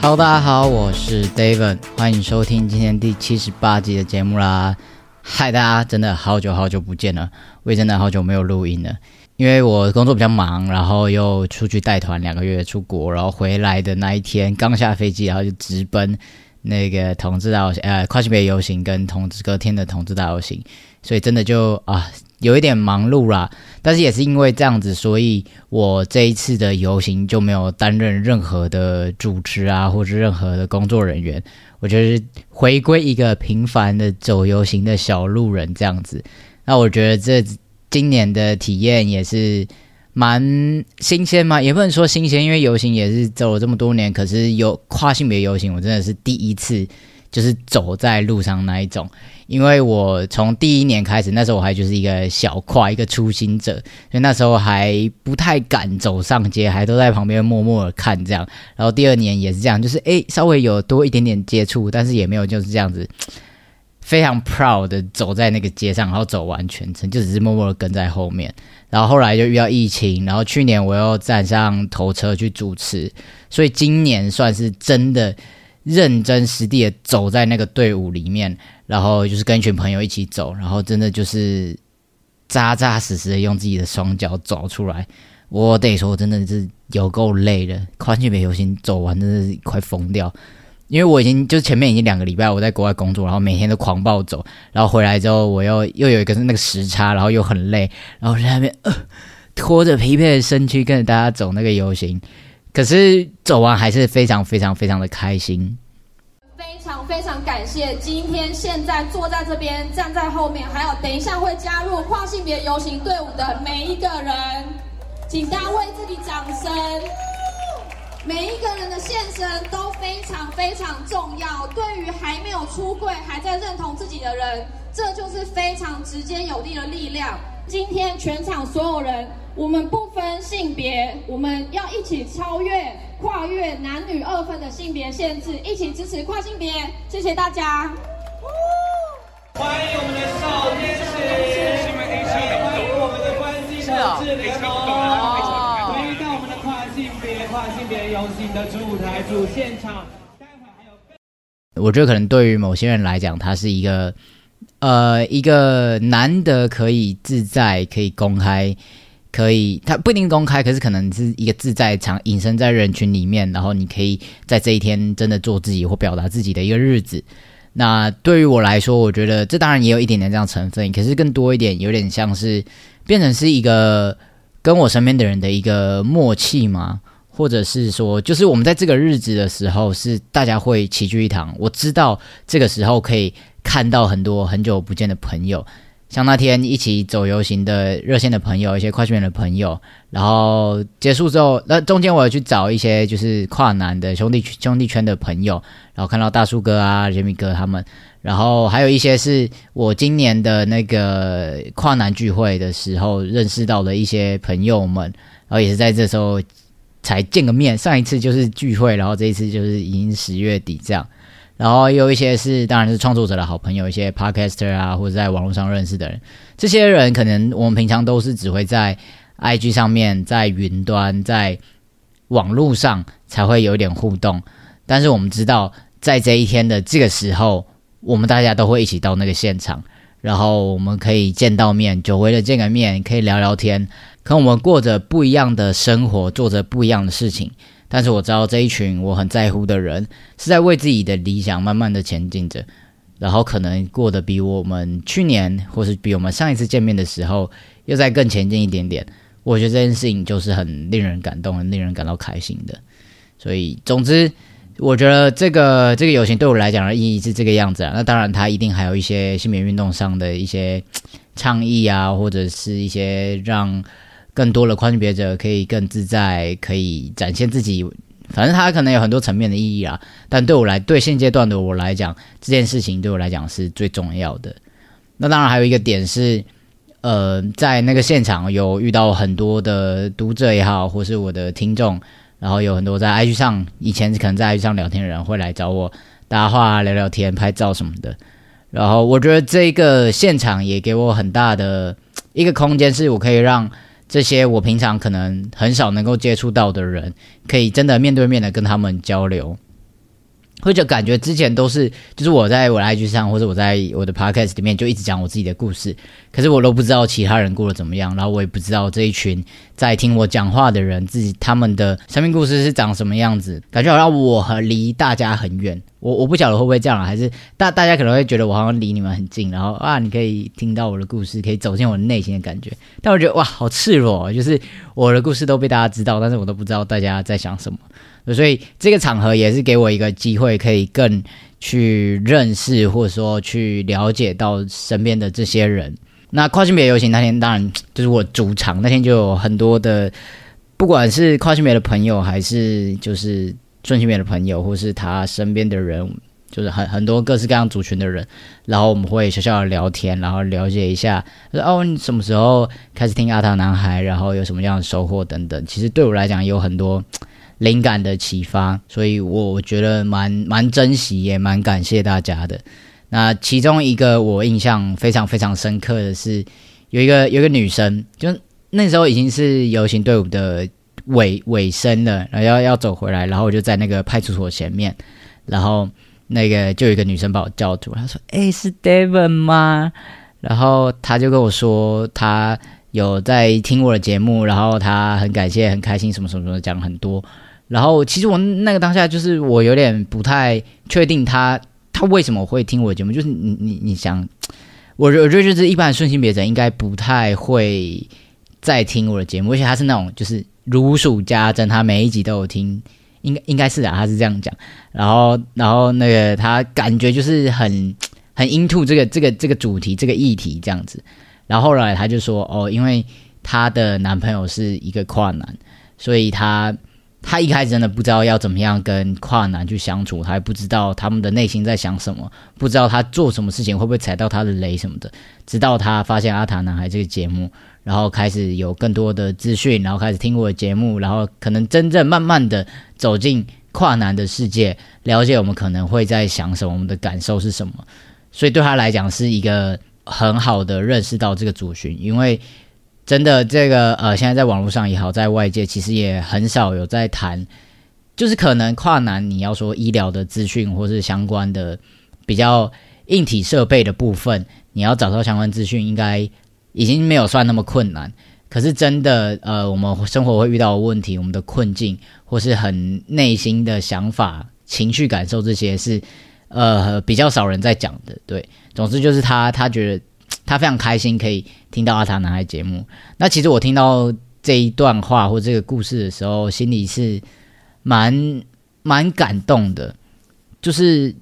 Hello，大家好，我是 David，欢迎收听今天第七十八集的节目啦。嗨，大家真的好久好久不见了，我也真的好久没有录音了，因为我工作比较忙，然后又出去带团两个月出国，然后回来的那一天刚下飞机，然后就直奔那个同志大游行，呃，跨性别游行跟同志隔天的同志大游行，所以真的就啊。有一点忙碌啦，但是也是因为这样子，所以我这一次的游行就没有担任任何的主持啊，或是任何的工作人员。我觉得回归一个平凡的走游行的小路人这样子。那我觉得这今年的体验也是蛮新鲜嘛，也不能说新鲜，因为游行也是走了这么多年，可是有跨性别游行，我真的是第一次。就是走在路上那一种，因为我从第一年开始，那时候我还就是一个小跨，一个初心者，所以那时候还不太敢走上街，还都在旁边默默的看这样。然后第二年也是这样，就是诶稍微有多一点点接触，但是也没有就是这样子非常 proud 的走在那个街上，然后走完全程，就只是默默的跟在后面。然后后来就遇到疫情，然后去年我又站上头车去主持，所以今年算是真的。认真实地的走在那个队伍里面，然后就是跟一群朋友一起走，然后真的就是扎扎实实的用自己的双脚走出来。我得说，真的是有够累的。宽去北游行走完，真的是快疯掉。因为我已经就前面已经两个礼拜我在国外工作，然后每天都狂暴走，然后回来之后我又又有一个那个时差，然后又很累，然后在那边拖着疲惫的身躯跟着大家走那个游行。可是走完还是非常非常非常的开心，非常非常感谢今天现在坐在这边站在后面，还有等一下会加入跨性别游行队伍的每一个人，请大家为自己掌声。每一个人的现身都非常非常重要，对于还没有出柜还在认同自己的人，这就是非常直接有力的力量。今天全场所有人。我们不分性别，我们要一起超越、跨越男女二分的性别限制，一起支持跨性别。谢谢大家。欢迎我们的少天使，欢迎我们的关心的志玲哦，回到我们的跨性别、跨性别游行的主舞台、主现场。待会还有我觉得可能对于某些人来讲，它是一个呃一个难得可以自在、可以公开。可以，它不一定公开，可是可能是一个自在场，隐身在人群里面，然后你可以在这一天真的做自己或表达自己的一个日子。那对于我来说，我觉得这当然也有一点点这样成分，可是更多一点，有点像是变成是一个跟我身边的人的一个默契嘛，或者是说，就是我们在这个日子的时候，是大家会齐聚一堂。我知道这个时候可以看到很多很久不见的朋友。像那天一起走游行的热线的朋友，一些跨性别的朋友，然后结束之后，那中间我有去找一些就是跨男的兄弟兄弟圈的朋友，然后看到大叔哥啊、杰米哥他们，然后还有一些是我今年的那个跨男聚会的时候认识到的一些朋友们，然后也是在这时候才见个面。上一次就是聚会，然后这一次就是已经十月底这样。然后有一些是，当然是创作者的好朋友，一些 podcaster 啊，或者在网络上认识的人。这些人可能我们平常都是只会在 IG 上面，在云端，在网络上才会有一点互动。但是我们知道，在这一天的这个时候，我们大家都会一起到那个现场，然后我们可以见到面，久违的见个面，可以聊聊天，可我们过着不一样的生活，做着不一样的事情。但是我知道这一群我很在乎的人是在为自己的理想慢慢的前进着，然后可能过得比我们去年或是比我们上一次见面的时候又在更前进一点点。我觉得这件事情就是很令人感动，很令人感到开心的。所以，总之，我觉得这个这个友情对我来讲的意义是这个样子啊。那当然，它一定还有一些性别运动上的一些倡议啊，或者是一些让。更多的宽别者可以更自在，可以展现自己。反正它可能有很多层面的意义啊。但对我来，对现阶段的我来讲，这件事情对我来讲是最重要的。那当然还有一个点是，呃，在那个现场有遇到很多的读者也好，或是我的听众，然后有很多在 IG 上以前可能在 IG 上聊天的人会来找我搭话、聊聊天、拍照什么的。然后我觉得这个现场也给我很大的一个空间，是我可以让。这些我平常可能很少能够接触到的人，可以真的面对面的跟他们交流。或者感觉之前都是，就是我在我的 IG 上，或者我在我的 Podcast 里面就一直讲我自己的故事，可是我都不知道其他人过得怎么样，然后我也不知道这一群在听我讲话的人自己他们的生命故事是长什么样子，感觉好像我和离大家很远。我我不晓得会不会这样，还是大大家可能会觉得我好像离你们很近，然后啊，你可以听到我的故事，可以走进我的内心的感觉。但我觉得哇，好赤裸，就是我的故事都被大家知道，但是我都不知道大家在想什么。所以这个场合也是给我一个机会，可以更去认识或者说去了解到身边的这些人。那跨性别游行那天，当然就是我主场，那天就有很多的，不管是跨性别的朋友，还是就是顺性别的朋友，或是他身边的人，就是很很多各式各样族群的人。然后我们会小小的聊天，然后了解一下，说哦，你什么时候开始听阿塔男孩，然后有什么样的收获等等。其实对我来讲有很多。灵感的启发，所以我觉得蛮蛮珍惜，也蛮感谢大家的。那其中一个我印象非常非常深刻的是，有一个有一个女生，就那时候已经是游行队伍的尾尾声了，然后要要走回来，然后我就在那个派出所前面，然后那个就有一个女生把我叫住，她说：“哎，是 David 吗？”然后她就跟我说，她有在听我的节目，然后她很感谢、很开心，什么什么什么，讲很多。然后，其实我那个当下就是我有点不太确定他他为什么会听我的节目。就是你你你想，我我觉得就是一般顺性别者应该不太会再听我的节目，而且他是那种就是如数家珍，他每一集都有听，应该应该是啊，他是这样讲。然后然后那个他感觉就是很很 into 这个这个这个主题这个议题这样子。然后后来他就说哦，因为他的男朋友是一个跨男，所以他。他一开始真的不知道要怎么样跟跨男去相处，他还不知道他们的内心在想什么，不知道他做什么事情会不会踩到他的雷什么的。直到他发现阿塔男孩这个节目，然后开始有更多的资讯，然后开始听我的节目，然后可能真正慢慢的走进跨男的世界，了解我们可能会在想什么，我们的感受是什么。所以对他来讲是一个很好的认识到这个族群，因为。真的，这个呃，现在在网络上也好，在外界其实也很少有在谈，就是可能跨男，你要说医疗的资讯或是相关的比较硬体设备的部分，你要找到相关资讯，应该已经没有算那么困难。可是真的，呃，我们生活会遇到的问题，我们的困境，或是很内心的想法、情绪感受，这些是呃比较少人在讲的。对，总之就是他，他觉得。他非常开心可以听到阿塔男孩节目。那其实我听到这一段话或这个故事的时候，心里是蛮蛮感动的。就是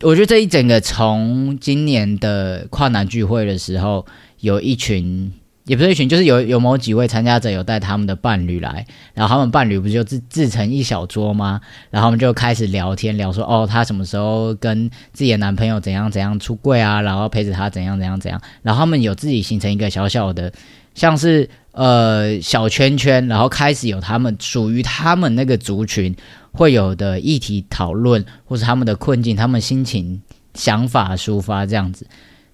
我觉得这一整个从今年的跨男聚会的时候，有一群。也不是一群，就是有有某几位参加者有带他们的伴侣来，然后他们伴侣不就自自成一小桌吗？然后他们就开始聊天，聊说哦，他什么时候跟自己的男朋友怎样怎样出柜啊？然后陪着他怎样怎样怎样。然后他们有自己形成一个小小的，像是呃小圈圈，然后开始有他们属于他们那个族群会有的议题讨论，或是他们的困境、他们心情、想法抒发这样子。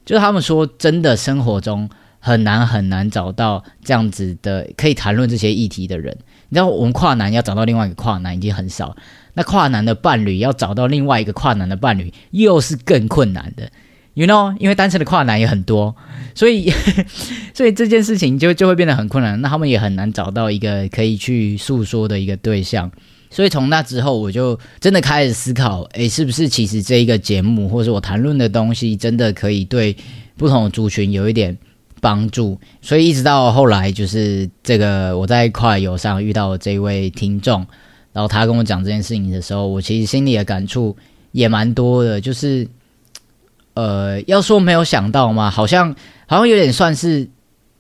就是他们说，真的生活中。很难很难找到这样子的可以谈论这些议题的人。你知道，我们跨男要找到另外一个跨男已经很少，那跨男的伴侣要找到另外一个跨男的伴侣又是更困难的。You know，因为单身的跨男也很多，所以所以这件事情就就会变得很困难。那他们也很难找到一个可以去诉说的一个对象。所以从那之后，我就真的开始思考：诶，是不是其实这一个节目，或者我谈论的东西，真的可以对不同的族群有一点。帮助，所以一直到后来，就是这个我在快游上遇到这位听众，然后他跟我讲这件事情的时候，我其实心里的感触也蛮多的。就是，呃，要说没有想到吗？好像好像有点算是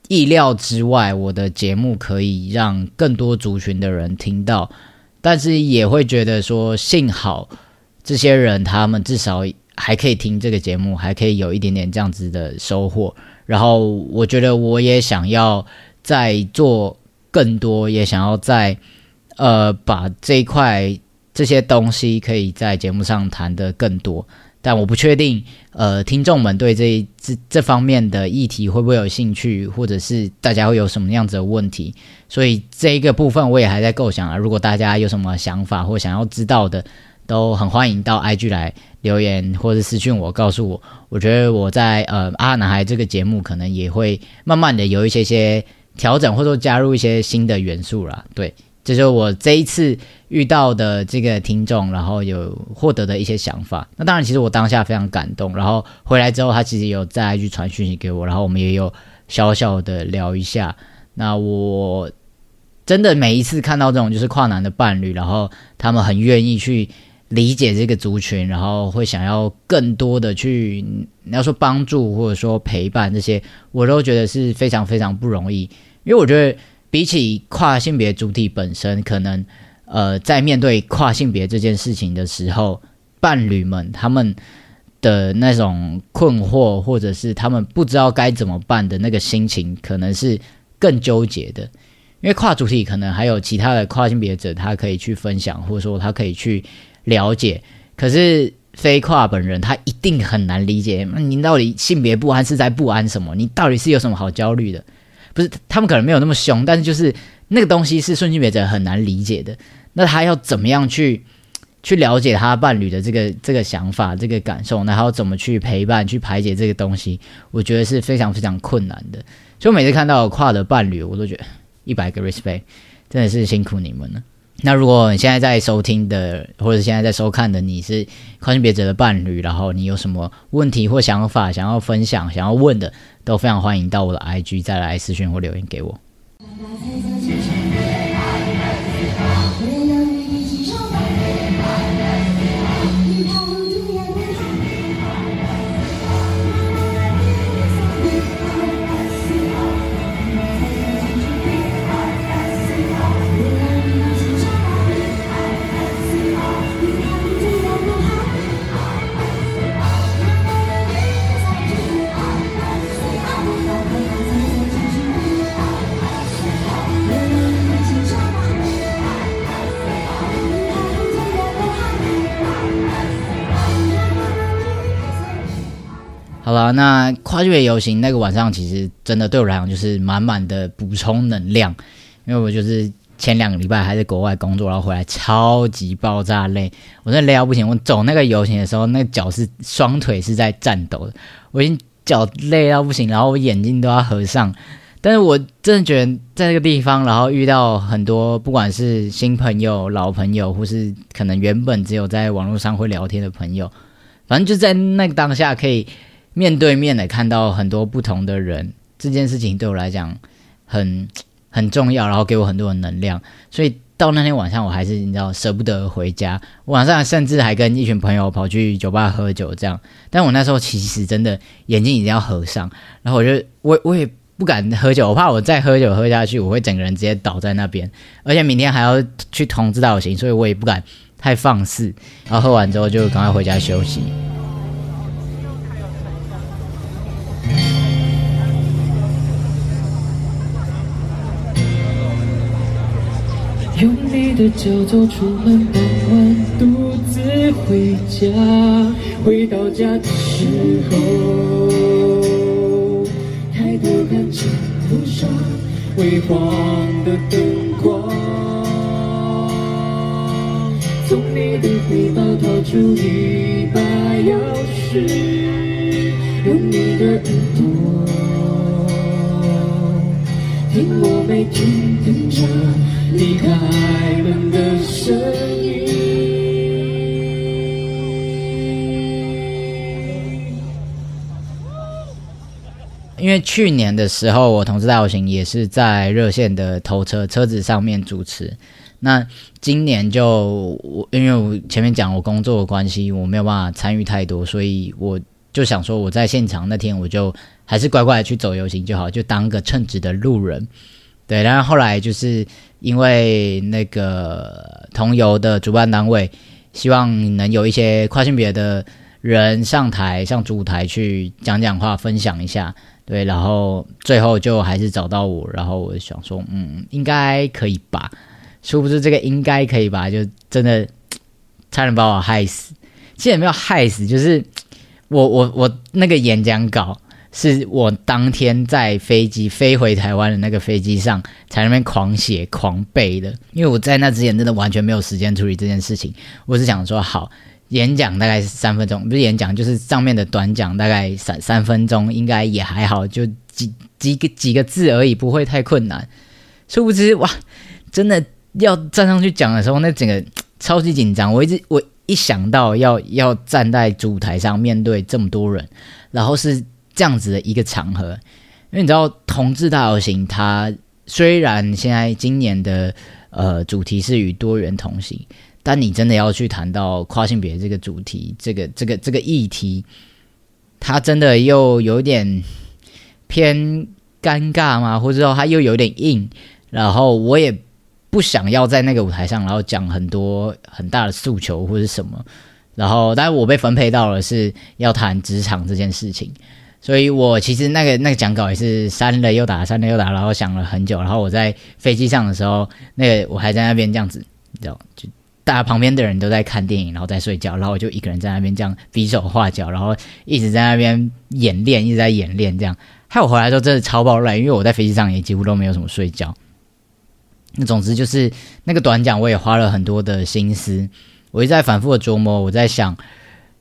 意料之外，我的节目可以让更多族群的人听到，但是也会觉得说，幸好这些人他们至少还可以听这个节目，还可以有一点点这样子的收获。然后我觉得我也想要再做更多，也想要再呃把这一块这些东西可以在节目上谈的更多。但我不确定，呃，听众们对这这这方面的议题会不会有兴趣，或者是大家会有什么样子的问题？所以这一个部分我也还在构想啊。如果大家有什么想法或想要知道的，都很欢迎到 IG 来留言或者私讯我，告诉我。我觉得我在呃阿男孩这个节目可能也会慢慢的有一些些调整，或者说加入一些新的元素啦。对。这是我这一次遇到的这个听众，然后有获得的一些想法。那当然，其实我当下非常感动。然后回来之后，他其实有再去传讯息给我，然后我们也有小小的聊一下。那我真的每一次看到这种就是跨男的伴侣，然后他们很愿意去理解这个族群，然后会想要更多的去你要说帮助或者说陪伴这些，我都觉得是非常非常不容易，因为我觉得。比起跨性别主体本身，可能呃，在面对跨性别这件事情的时候，伴侣们他们的那种困惑，或者是他们不知道该怎么办的那个心情，可能是更纠结的。因为跨主体可能还有其他的跨性别者，他可以去分享，或者说他可以去了解。可是非跨本人，他一定很难理解。那你到底性别不安是在不安什么？你到底是有什么好焦虑的？不是，他们可能没有那么凶，但是就是那个东西是顺性别者很难理解的。那他要怎么样去去了解他伴侣的这个这个想法、这个感受，然后怎么去陪伴、去排解这个东西？我觉得是非常非常困难的。所以我每次看到跨的伴侣，我都觉得一百个 respect，真的是辛苦你们了。那如果你现在在收听的，或者现在在收看的，你是跨性别者的伴侣，然后你有什么问题或想法想要分享、想要问的？都非常欢迎到我的 IG 再来私讯或留言给我。好了，那跨越游行那个晚上，其实真的对我来讲就是满满的补充能量，因为我就是前两个礼拜还在国外工作，然后回来超级爆炸累，我真的累到不行。我走那个游行的时候，那个脚是双腿是在颤抖的，我已经脚累到不行，然后我眼睛都要合上。但是我真的觉得在那个地方，然后遇到很多不管是新朋友、老朋友，或是可能原本只有在网络上会聊天的朋友，反正就在那个当下可以。面对面的看到很多不同的人，这件事情对我来讲很很重要，然后给我很多的能量。所以到那天晚上，我还是你知道舍不得回家。晚上甚至还跟一群朋友跑去酒吧喝酒，这样。但我那时候其实真的眼睛已经要合上，然后我就我我也不敢喝酒，我怕我再喝酒喝下去，我会整个人直接倒在那边。而且明天还要去同志道行，所以我也不敢太放肆。然后喝完之后就赶快回家休息。用你的脚走出门，傍晚独自回家。回到家的时候，抬头看见路上微黄的灯光。从你的背包掏出一把钥匙，去年的时候，我同事大游行也是在热线的头车车子上面主持。那今年就我因为我前面讲我工作的关系，我没有办法参与太多，所以我就想说我在现场那天我就还是乖乖去走游行就好，就当个称职的路人。对，然后后来就是因为那个同游的主办单位希望能有一些跨性别的人上台上主舞台去讲讲话，分享一下。对，然后最后就还是找到我，然后我想说，嗯，应该可以吧？殊不知这个应该可以吧？就真的差点把我害死。其实也没有害死，就是我我我那个演讲稿是我当天在飞机飞回台湾的那个飞机上才那边狂写狂背的，因为我在那之前真的完全没有时间处理这件事情。我是想说，好，演讲大概是三分钟，不是演讲就是上面的短讲，大概三三分钟应该也还好，就几几个几个字而已，不会太困难。殊不知哇，真的要站上去讲的时候，那整个超级紧张。我一直我一想到要要站在主台上面对这么多人，然后是这样子的一个场合，因为你知道同志大游行，它虽然现在今年的呃主题是与多元同行，但你真的要去谈到跨性别这个主题，这个这个这个议题，它真的又有点偏尴尬吗？或者说它又有点硬？然后我也不想要在那个舞台上，然后讲很多很大的诉求或者什么。然后，但是我被分配到了是要谈职场这件事情，所以我其实那个那个讲稿也是删了又打，删了又打，然后想了很久。然后我在飞机上的时候，那个我还在那边这样子，你知道，就大家旁边的人都在看电影，然后在睡觉，然后我就一个人在那边这样比手画脚，然后一直在那边演练，一直在演练这样。害我回来的时候真的超爆乱，因为我在飞机上也几乎都没有什么睡觉。那总之就是那个短讲，我也花了很多的心思，我一直在反复的琢磨。我在想，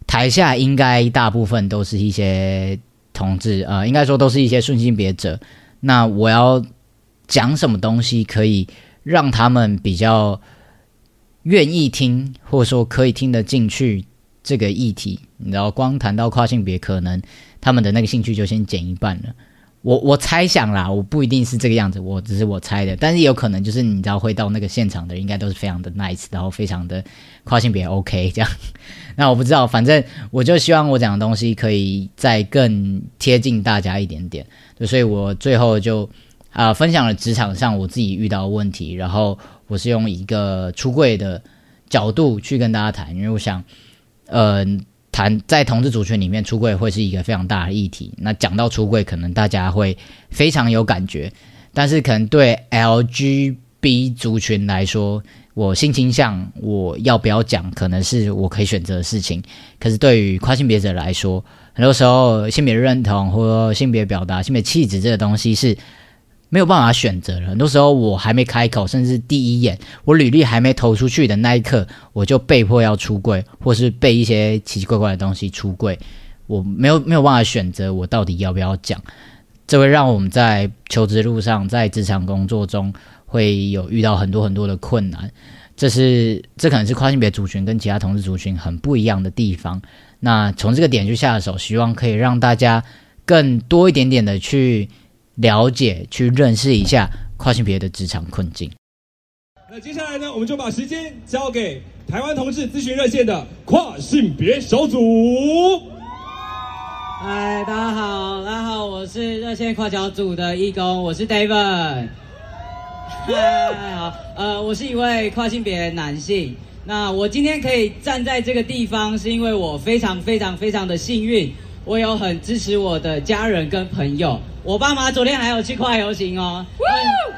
台下应该大部分都是一些同志，呃，应该说都是一些顺性别者。那我要讲什么东西可以让他们比较愿意听，或者说可以听得进去这个议题？你知道，光谈到跨性别，可能他们的那个兴趣就先减一半了。我我猜想啦，我不一定是这个样子，我只是我猜的，但是有可能就是你知道会到那个现场的，应该都是非常的 nice，然后非常的跨性别 OK 这样。那我不知道，反正我就希望我讲的东西可以再更贴近大家一点点，所以我最后就啊分享了职场上我自己遇到的问题，然后我是用一个出柜的角度去跟大家谈，因为我想，嗯。谈在同志族群里面出柜会是一个非常大的议题。那讲到出柜，可能大家会非常有感觉，但是可能对 LGB 族群来说，我性倾向我要不要讲，可能是我可以选择的事情。可是对于跨性别者来说，很多时候性别认同或性别表达、性别气质这个东西是。没有办法选择了，很多时候我还没开口，甚至第一眼我履历还没投出去的那一刻，我就被迫要出柜，或是被一些奇奇怪怪的东西出柜，我没有没有办法选择我到底要不要讲，这会让我们在求职路上，在职场工作中会有遇到很多很多的困难，这是这可能是跨性别族群跟其他同志族群很不一样的地方。那从这个点去下手，希望可以让大家更多一点点的去。了解，去认识一下跨性别的职场困境。那接下来呢，我们就把时间交给台湾同志咨询热线的跨性别小组。嗨，大家好，大家好，我是热线跨小组的义工，我是 David。嗨，好，呃，我是一位跨性别男性。那我今天可以站在这个地方，是因为我非常非常非常的幸运，我有很支持我的家人跟朋友。我爸妈昨天还有去跨游行哦，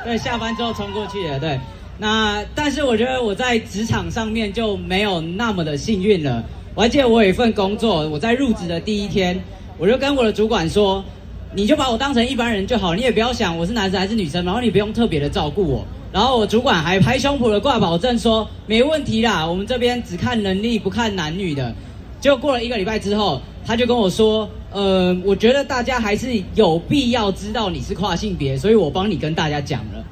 对，下班之后冲过去的，对。那但是我觉得我在职场上面就没有那么的幸运了。我还记得我有一份工作，我在入职的第一天，我就跟我的主管说，你就把我当成一般人就好，你也不要想我是男生还是女生，然后你不用特别的照顾我。然后我主管还拍胸脯的挂保证说，没问题啦，我们这边只看能力不看男女的。结果过了一个礼拜之后，他就跟我说。呃，我觉得大家还是有必要知道你是跨性别，所以我帮你跟大家讲了。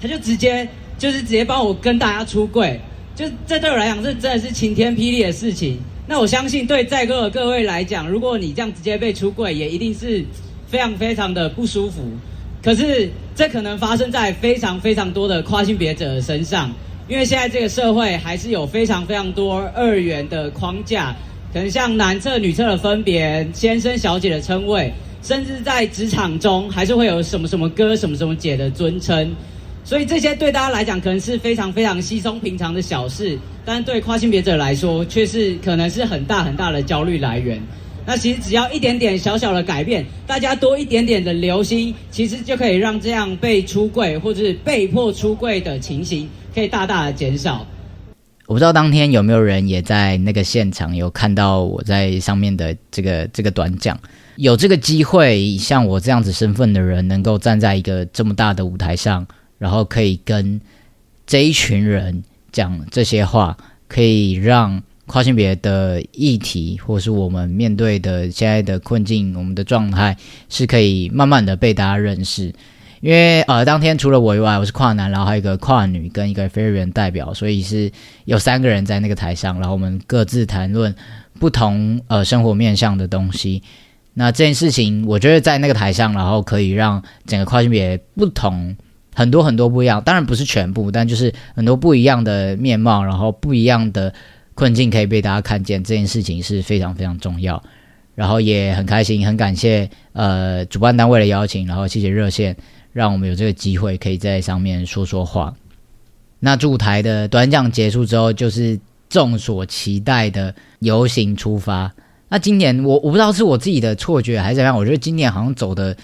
他就直接就是直接帮我跟大家出柜，就这对我来讲，这真的是晴天霹雳的事情。那我相信对在座的各位来讲，如果你这样直接被出柜，也一定是非常非常的不舒服。可是这可能发生在非常非常多的跨性别者身上，因为现在这个社会还是有非常非常多二元的框架。可能像男厕、女厕的分别，先生、小姐的称谓，甚至在职场中还是会有什么什么哥、什么什么姐的尊称，所以这些对大家来讲可能是非常非常稀松平常的小事，但对跨性别者来说却是可能是很大很大的焦虑来源。那其实只要一点点小小的改变，大家多一点点的留心，其实就可以让这样被出柜或者是被迫出柜的情形可以大大的减少。我不知道当天有没有人也在那个现场有看到我在上面的这个这个短讲，有这个机会，像我这样子身份的人，能够站在一个这么大的舞台上，然后可以跟这一群人讲这些话，可以让跨性别的议题，或是我们面对的现在的困境，我们的状态是可以慢慢的被大家认识。因为呃，当天除了我以外，我是跨男，然后还有一个跨女跟一个非人代表，所以是有三个人在那个台上，然后我们各自谈论不同呃生活面向的东西。那这件事情，我觉得在那个台上，然后可以让整个跨性别不同很多很多不一样，当然不是全部，但就是很多不一样的面貌，然后不一样的困境可以被大家看见，这件事情是非常非常重要。然后也很开心，很感谢呃主办单位的邀请，然后谢谢热线。让我们有这个机会可以在上面说说话。那驻台的短讲结束之后，就是众所期待的游行出发。那今年我我不知道是我自己的错觉还是怎样，我觉得今年好像走的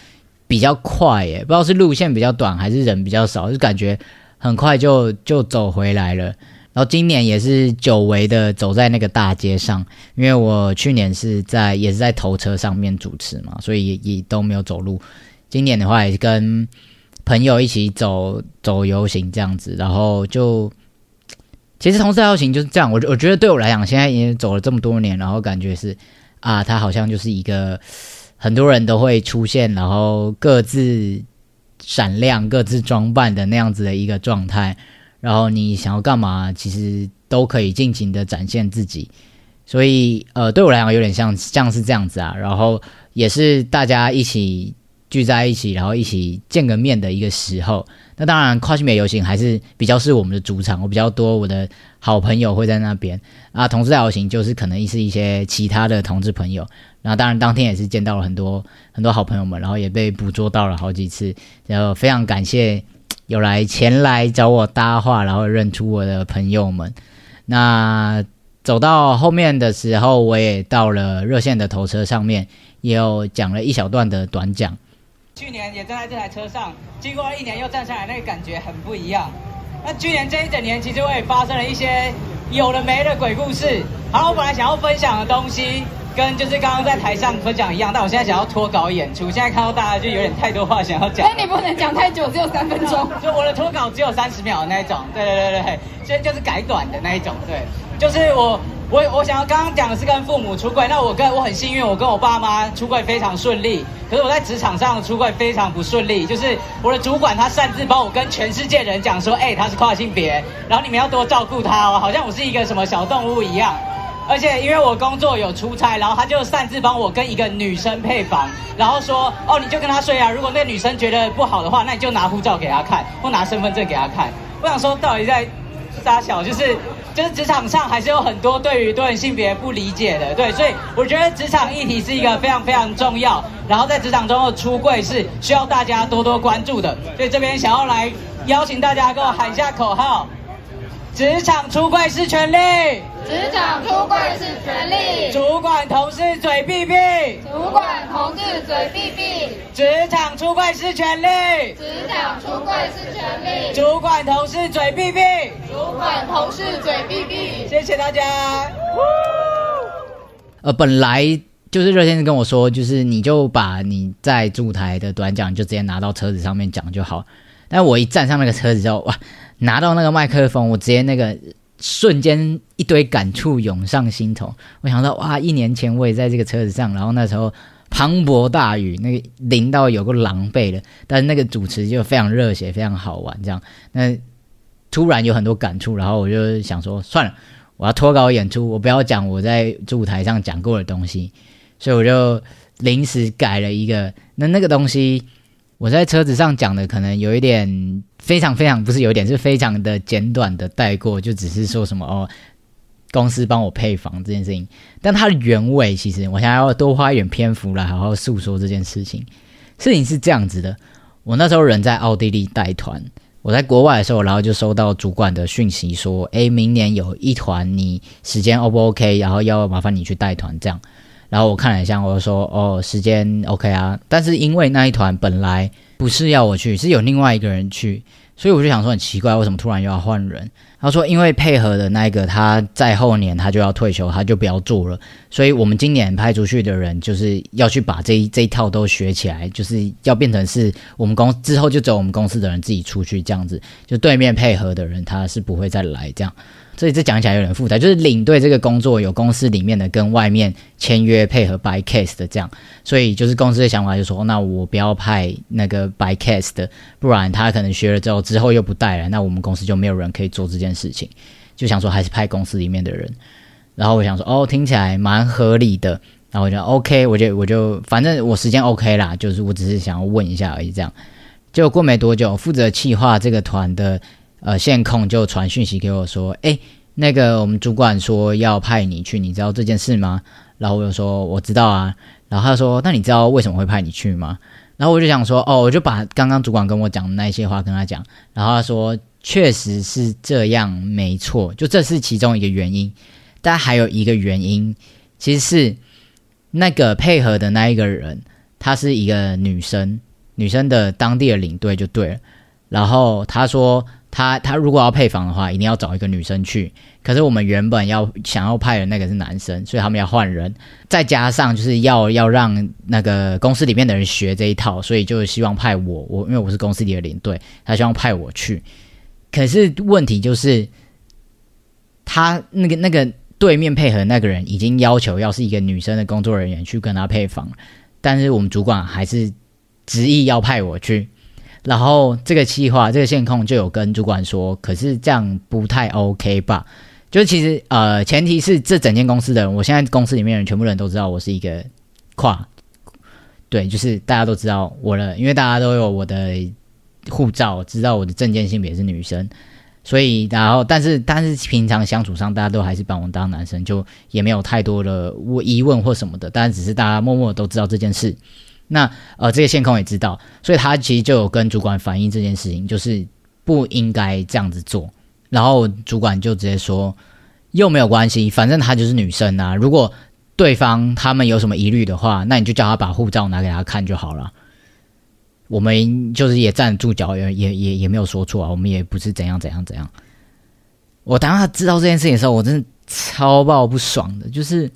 比较快耶，不知道是路线比较短还是人比较少，就感觉很快就就走回来了。然后今年也是久违的走在那个大街上，因为我去年是在也是在头车上面主持嘛，所以也也都没有走路。今年的话，也是跟朋友一起走走游行这样子，然后就其实同事游行就是这样。我我觉得对我来讲，现在已经走了这么多年，然后感觉是啊，它好像就是一个很多人都会出现，然后各自闪亮、各自装扮的那样子的一个状态。然后你想要干嘛，其实都可以尽情的展现自己。所以呃，对我来讲，有点像像是这样子啊。然后也是大家一起。聚在一起，然后一起见个面的一个时候，那当然跨性别游行还是比较是我们的主场，我比较多我的好朋友会在那边啊。同志大游行就是可能是一些其他的同志朋友，然后当然当天也是见到了很多很多好朋友们，然后也被捕捉到了好几次，然后非常感谢有来前来找我搭话，然后认出我的朋友们。那走到后面的时候，我也到了热线的头车上面，也有讲了一小段的短讲。去年也站在这台车上，经过了一年又站上来，那个感觉很不一样。那去年这一整年，其实我也发生了一些有的没的鬼故事。好，我本来想要分享的东西，跟就是刚刚在台上分享一样，但我现在想要脱稿演出。现在看到大家就有点太多话想要讲。那 你不能讲太久，只有三分钟。就我的脱稿只有三十秒的那一种。对对对对，所以就是改短的那一种。对，就是我。我我想要刚刚讲的是跟父母出柜，那我跟我很幸运，我跟我爸妈出柜非常顺利。可是我在职场上出柜非常不顺利，就是我的主管他擅自帮我跟全世界人讲说，哎，他是跨性别，然后你们要多照顾他哦，好像我是一个什么小动物一样。而且因为我工作有出差，然后他就擅自帮我跟一个女生配房，然后说，哦，你就跟他睡啊，如果那女生觉得不好的话，那你就拿护照给他看，或拿身份证给他看。我想说，到底在撒小就是。就是职场上还是有很多对于多元性别不理解的，对，所以我觉得职场议题是一个非常非常重要，然后在职场中的出柜是需要大家多多关注的，所以这边想要来邀请大家跟我喊一下口号：职场出柜是权利。职场出柜是权利，主管同事嘴闭闭，主管同事嘴闭闭，职场出柜是权利，职场出柜是权利，主管同事嘴闭闭，主管同事嘴闭闭，谢谢大家。呃，本来就是热先生跟我说，就是你就把你在驻台的短讲就直接拿到车子上面讲就好，但我一站上那个车子之后，哇，拿到那个麦克风，我直接那个。瞬间一堆感触涌上心头，我想到哇，一年前我也在这个车子上，然后那时候磅礴大雨，那个淋到有个狼狈的，但是那个主持就非常热血，非常好玩，这样，那突然有很多感触，然后我就想说，算了，我要脱稿演出，我不要讲我在舞台上讲过的东西，所以我就临时改了一个，那那个东西。我在车子上讲的可能有一点非常非常不是有一点是非常的简短的带过，就只是说什么哦，公司帮我配房这件事情。但它的原委其实我想要多花一点篇幅来好好诉说这件事情。事情是这样子的，我那时候人在奥地利带团，我在国外的时候，然后就收到主管的讯息说，诶，明年有一团，你时间 O 不 OK？然后要麻烦你去带团这样。然后我看了一下，我就说：“哦，时间 OK 啊。”但是因为那一团本来不是要我去，是有另外一个人去，所以我就想说很奇怪，为什么突然又要换人？他说因为配合的那一个他在后年他就要退休，他就不要做了，所以我们今年派出去的人就是要去把这一这一套都学起来，就是要变成是我们公之后就走我们公司的人自己出去这样子，就对面配合的人他是不会再来这样。所以这讲起来有点复杂，就是领队这个工作有公司里面的跟外面签约配合 by case 的这样，所以就是公司的想法就是说，那我不要派那个 by case 的，不然他可能学了之后之后又不带了，那我们公司就没有人可以做这件事情，就想说还是派公司里面的人。然后我想说，哦，听起来蛮合理的，然后我就 OK，我就我就反正我时间 OK 啦，就是我只是想要问一下而已，这样。结果过没多久，负责企划这个团的。呃，线控就传讯息给我说：“哎，那个我们主管说要派你去，你知道这件事吗？”然后我就说：“我知道啊。”然后他说：“那你知道为什么会派你去吗？”然后我就想说：“哦，我就把刚刚主管跟我讲的那些话跟他讲。”然后他说：“确实是这样，没错，就这是其中一个原因。但还有一个原因，其实是那个配合的那一个人，她是一个女生，女生的当地的领队就对了。然后他说。”他他如果要配房的话，一定要找一个女生去。可是我们原本要想要派的那个是男生，所以他们要换人。再加上就是要要让那个公司里面的人学这一套，所以就希望派我我因为我是公司里的领队，他希望派我去。可是问题就是，他那个那个对面配合那个人已经要求要是一个女生的工作人员去跟他配房，但是我们主管还是执意要派我去。然后这个计划，这个线控就有跟主管说，可是这样不太 OK 吧？就其实呃，前提是这整间公司的人，我现在公司里面人全部人都知道我是一个跨，对，就是大家都知道我的，因为大家都有我的护照，知道我的证件性别是女生，所以然后但是但是平常相处上，大家都还是把我当男生，就也没有太多的疑问或什么的，但只是大家默默都知道这件事。那呃，这个线控也知道，所以他其实就有跟主管反映这件事情，就是不应该这样子做。然后主管就直接说，又没有关系，反正她就是女生啊。如果对方他们有什么疑虑的话，那你就叫他把护照拿给他看就好了。我们就是也站住脚，也也也也没有说错啊，我们也不是怎样怎样怎样。我当他知道这件事情的时候，我真的超爆不爽的，就是。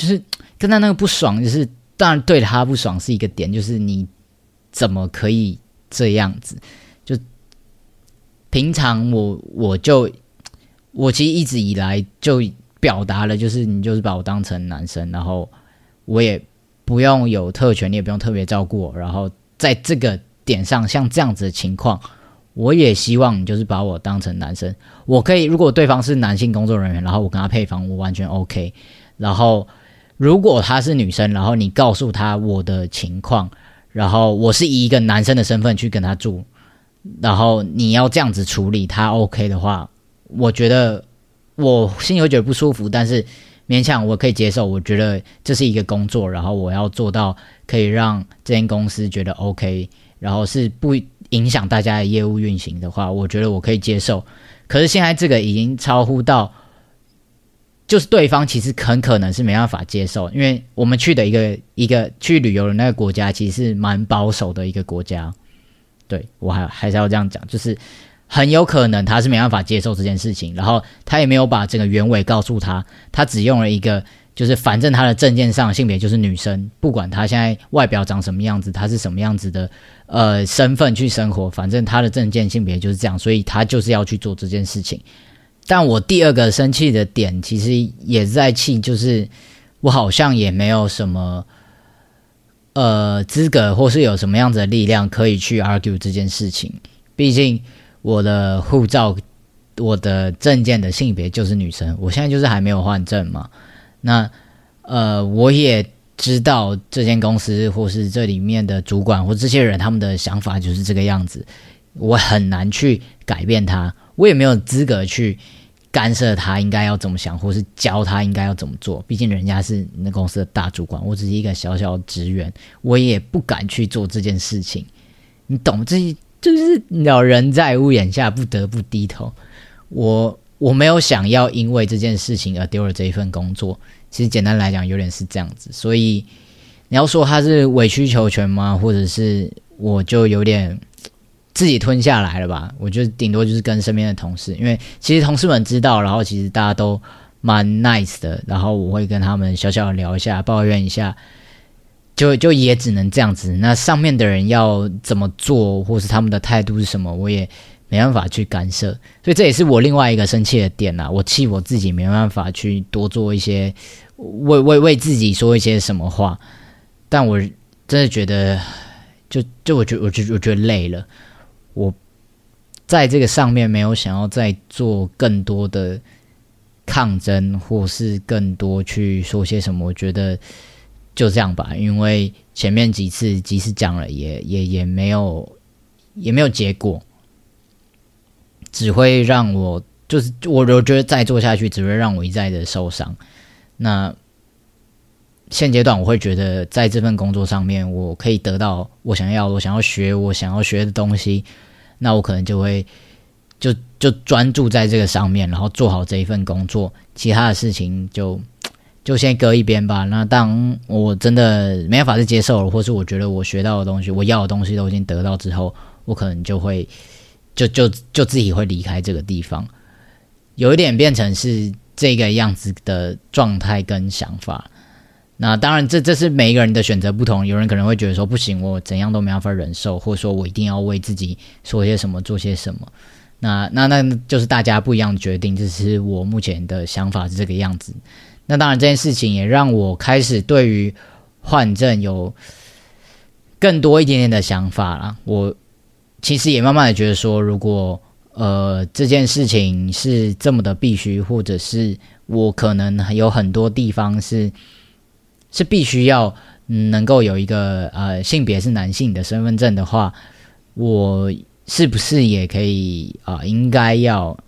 就是跟他那个不爽，就是当然对他不爽是一个点，就是你怎么可以这样子？就平常我我就我其实一直以来就表达了，就是你就是把我当成男生，然后我也不用有特权，你也不用特别照顾我。然后在这个点上，像这样子的情况，我也希望你就是把我当成男生。我可以，如果对方是男性工作人员，然后我跟他配房，我完全 OK。然后。如果她是女生，然后你告诉她我的情况，然后我是以一个男生的身份去跟她住，然后你要这样子处理她 OK 的话，我觉得我心里会觉得不舒服，但是勉强我可以接受。我觉得这是一个工作，然后我要做到可以让这间公司觉得 OK，然后是不影响大家的业务运行的话，我觉得我可以接受。可是现在这个已经超乎到。就是对方其实很可能是没办法接受，因为我们去的一个一个去旅游的那个国家，其实是蛮保守的一个国家。对我还还是要这样讲，就是很有可能他是没办法接受这件事情，然后他也没有把整个原委告诉他，他只用了一个就是反正他的证件上性别就是女生，不管他现在外表长什么样子，他是什么样子的呃身份去生活，反正他的证件性别就是这样，所以他就是要去做这件事情。但我第二个生气的点，其实也在气，就是我好像也没有什么呃资格，或是有什么样子的力量可以去 argue 这件事情。毕竟我的护照、我的证件的性别就是女生，我现在就是还没有换证嘛。那呃，我也知道这间公司或是这里面的主管或这些人他们的想法就是这个样子，我很难去改变他，我也没有资格去。干涉他应该要怎么想，或是教他应该要怎么做。毕竟人家是那公司的大主管，我只是一个小小职员，我也不敢去做这件事情。你懂？这就是鸟人在屋檐下，不得不低头。我我没有想要因为这件事情而丢了这一份工作。其实简单来讲，有点是这样子。所以你要说他是委曲求全吗？或者是我就有点自己吞下来了吧。我就顶多就是跟身边的同事，因为其实同事们知道，然后其实大家都蛮 nice 的，然后我会跟他们小小的聊一下，抱怨一下，就就也只能这样子。那上面的人要怎么做，或是他们的态度是什么，我也没办法去干涉。所以这也是我另外一个生气的点呐，我气我自己没办法去多做一些，为为为自己说一些什么话，但我真的觉得。就就我觉我觉我觉得累了，我在这个上面没有想要再做更多的抗争，或是更多去说些什么。我觉得就这样吧，因为前面几次即使讲了，也也也没有也没有结果，只会让我就是我我觉得再做下去只会让我一再的受伤。那。现阶段我会觉得，在这份工作上面，我可以得到我想要、我想要学、我想要学的东西，那我可能就会就就专注在这个上面，然后做好这一份工作，其他的事情就 就先搁一边吧。那当我真的没办法去接受了，或是我觉得我学到的东西、我要的东西都已经得到之后，我可能就会就就就自己会离开这个地方，有一点变成是这个样子的状态跟想法。那当然，这这是每一个人的选择不同。有人可能会觉得说，不行，我怎样都没办法忍受，或者说我一定要为自己说些什么，做些什么。那那那就是大家不一样的决定。这是我目前的想法是这个样子。那当然，这件事情也让我开始对于换证有更多一点点的想法了。我其实也慢慢的觉得说，如果呃这件事情是这么的必须，或者是我可能有很多地方是。是必须要能够有一个呃性别是男性的身份证的话，我是不是也可以啊？应该要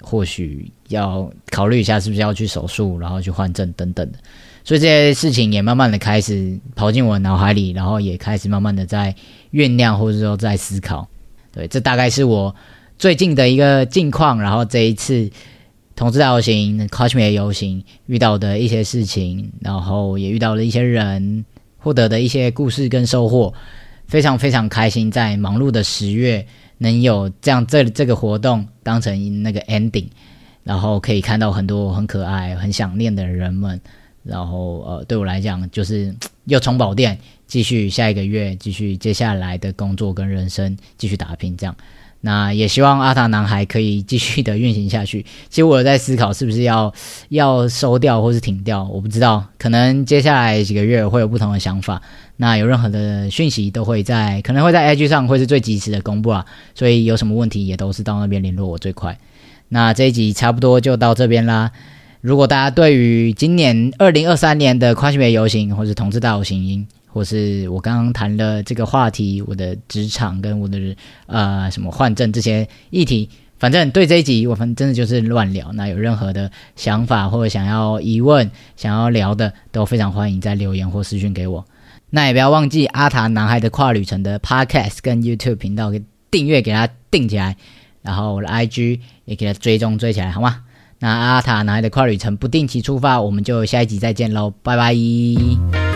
或许要考虑一下，是不是要去手术，然后去换证等等的。所以这些事情也慢慢的开始跑进我脑海里，然后也开始慢慢的在酝酿，或者说在思考。对，这大概是我最近的一个近况。然后这一次。同志大游行、Cosme 游行遇到的一些事情，然后也遇到了一些人，获得的一些故事跟收获，非常非常开心。在忙碌的十月，能有这样这这个活动当成那个 ending，然后可以看到很多很可爱、很想念的人们，然后呃，对我来讲就是又充饱电，继续下一个月，继续接下来的工作跟人生继续打拼，这样。那也希望阿塔男孩可以继续的运行下去。其实我有在思考，是不是要要收掉或是停掉，我不知道。可能接下来几个月会有不同的想法。那有任何的讯息都会在，可能会在 IG 上会是最及时的公布啊。所以有什么问题也都是到那边联络我最快。那这一集差不多就到这边啦。如果大家对于今年二零二三年的跨性别游行或是同志大游行，或是我刚刚谈的这个话题，我的职场跟我的呃什么换证这些议题，反正对这一集我们真的就是乱聊。那有任何的想法或者想要疑问、想要聊的，都非常欢迎在留言或私讯给我。那也不要忘记阿塔男孩的跨旅程的 Podcast 跟 YouTube 频道给订阅，给他订起来，然后我的 IG 也给他追踪追起来，好吗？那阿塔男孩的跨旅程不定期出发，我们就下一集再见喽，拜拜。